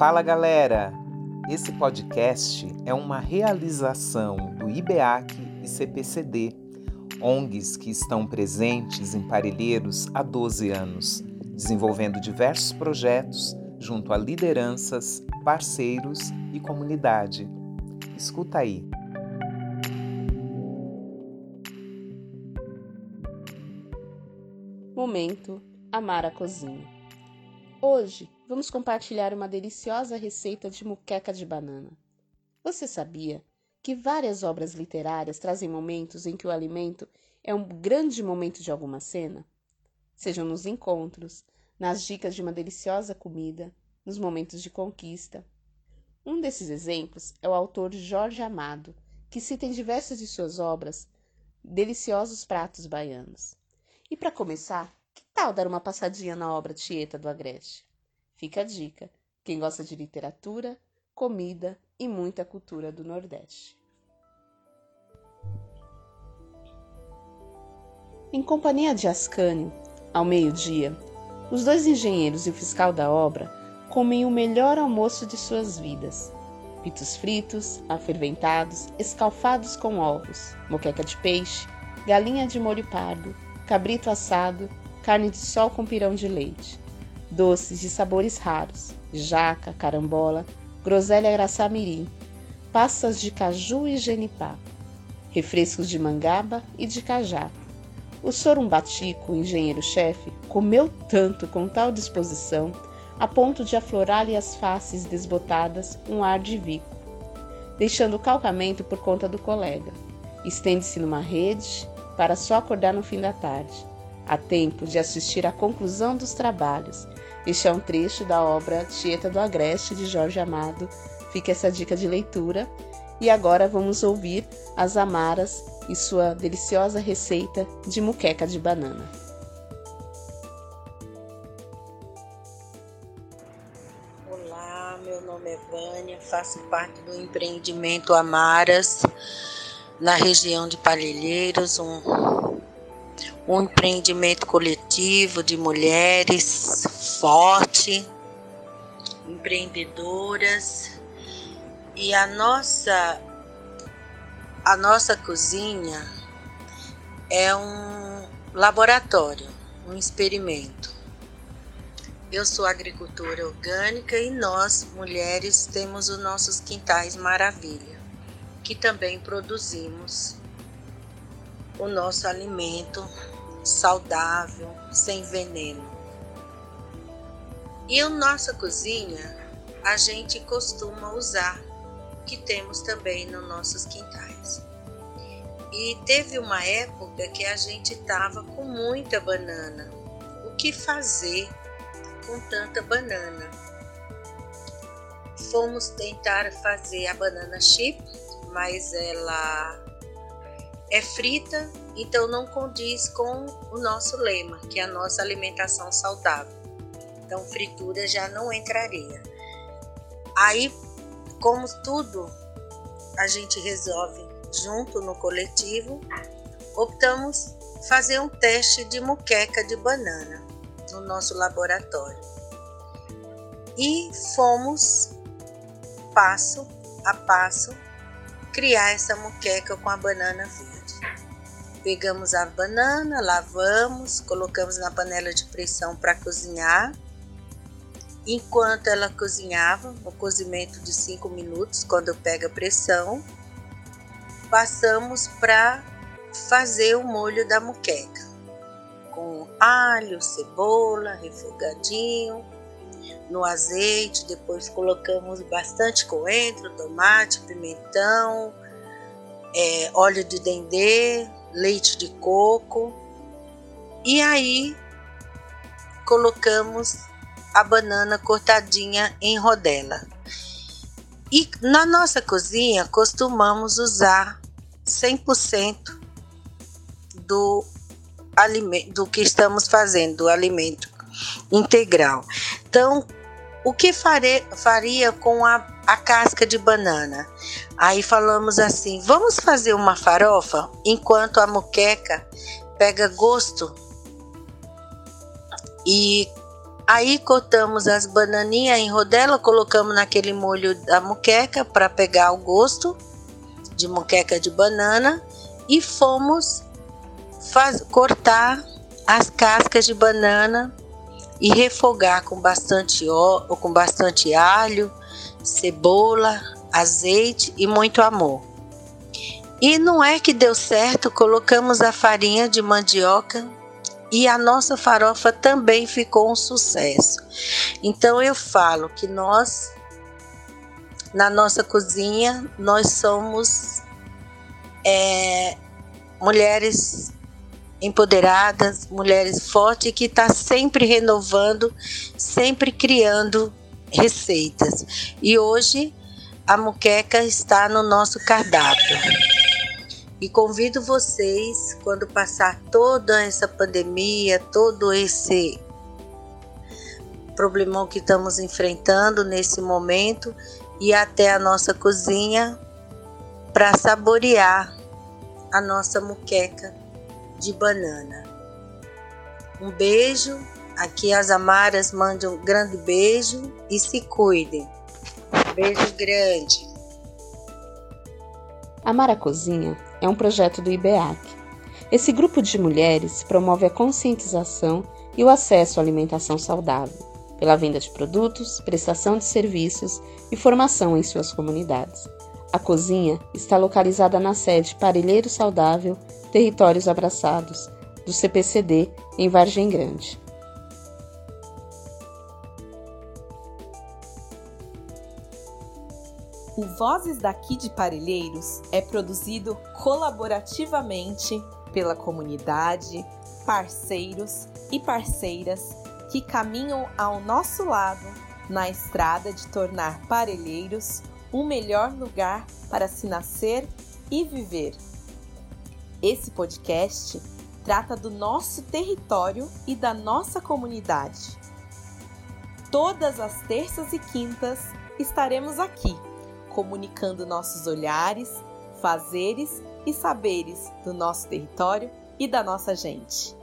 Fala galera! Esse podcast é uma realização do IBEAC e CPCD, ONGs que estão presentes em Parelheiros há 12 anos, desenvolvendo diversos projetos junto a lideranças, parceiros e comunidade. Escuta aí. Momento Amar a Cozinha. Hoje vamos compartilhar uma deliciosa receita de muqueca de banana. Você sabia que várias obras literárias trazem momentos em que o alimento é um grande momento de alguma cena? Sejam nos encontros, nas dicas de uma deliciosa comida, nos momentos de conquista. Um desses exemplos é o autor Jorge Amado, que cita em diversas de suas obras deliciosos pratos baianos. E para começar, que tal dar uma passadinha na obra Tieta do Agreste? Fica a dica, quem gosta de literatura, comida e muita cultura do Nordeste. Em companhia de Ascânio, ao meio-dia, os dois engenheiros e o fiscal da obra comem o melhor almoço de suas vidas. Pitos fritos, aferventados, escalfados com ovos, moqueca de peixe, galinha de molho pardo, cabrito assado, carne de sol com pirão de leite, doces de sabores raros, jaca, carambola, groselha araçá-mirim, passas de caju e genipá, refrescos de mangaba e de cajá, o sorumbatico, engenheiro-chefe, comeu tanto com tal disposição, a ponto de aflorar-lhe as faces desbotadas um ar de vico, deixando o calcamento por conta do colega. Estende-se numa rede para só acordar no fim da tarde, a tempo de assistir à conclusão dos trabalhos. Este é um trecho da obra Tieta do Agreste, de Jorge Amado. Fica essa dica de leitura. E agora vamos ouvir as Amaras e sua deliciosa receita de muqueca de banana. Olá, meu nome é Vânia, faço parte do empreendimento Amaras, na região de Palheiros, um, um empreendimento coletivo de mulheres forte, empreendedoras. E a nossa a nossa cozinha é um laboratório, um experimento. Eu sou agricultora orgânica e nós, mulheres, temos os nossos quintais maravilha, que também produzimos o nosso alimento saudável, sem veneno. E a nossa cozinha a gente costuma usar que temos também nos nossos quintais. E teve uma época que a gente estava com muita banana. O que fazer com tanta banana? Fomos tentar fazer a banana chip, mas ela é frita, então não condiz com o nosso lema, que é a nossa alimentação saudável. Então, fritura já não entraria. Aí como tudo a gente resolve junto no coletivo, optamos fazer um teste de muqueca de banana no nosso laboratório. E fomos passo a passo criar essa muqueca com a banana verde. Pegamos a banana, lavamos, colocamos na panela de pressão para cozinhar Enquanto ela cozinhava, o cozimento de 5 minutos, quando pega pressão, passamos para fazer o molho da muqueca, com alho, cebola, refogadinho, no azeite, depois colocamos bastante coentro, tomate, pimentão, é, óleo de dendê, leite de coco. E aí colocamos a banana cortadinha em rodela. E na nossa cozinha costumamos usar 100% do alimento do que estamos fazendo, do alimento integral. Então, o que fare, faria com a, a casca de banana? Aí falamos assim: vamos fazer uma farofa enquanto a muqueca pega gosto e Aí cortamos as bananinhas em rodela, colocamos naquele molho da muqueca para pegar o gosto de muqueca de banana e fomos faz, cortar as cascas de banana e refogar com bastante ó, com bastante alho, cebola, azeite e muito amor. E não é que deu certo, colocamos a farinha de mandioca e a nossa farofa também ficou um sucesso. Então eu falo que nós na nossa cozinha nós somos é, mulheres empoderadas, mulheres fortes que está sempre renovando, sempre criando receitas. E hoje a muqueca está no nosso cardápio. E convido vocês, quando passar toda essa pandemia, todo esse problemão que estamos enfrentando nesse momento, e até a nossa cozinha para saborear a nossa muqueca de banana. Um beijo, aqui as Amaras mandam um grande beijo e se cuidem. Beijo grande. Amara Cozinha é um projeto do IBEAC. Esse grupo de mulheres promove a conscientização e o acesso à alimentação saudável, pela venda de produtos, prestação de serviços e formação em suas comunidades. A cozinha está localizada na sede Parelheiro Saudável, Territórios Abraçados, do CPCD, em Vargem Grande. O Vozes daqui de Parelheiros é produzido colaborativamente pela comunidade, parceiros e parceiras que caminham ao nosso lado na estrada de tornar Parelheiros um melhor lugar para se nascer e viver. Esse podcast trata do nosso território e da nossa comunidade. Todas as terças e quintas estaremos aqui comunicando nossos olhares, fazeres e saberes do nosso território e da nossa gente.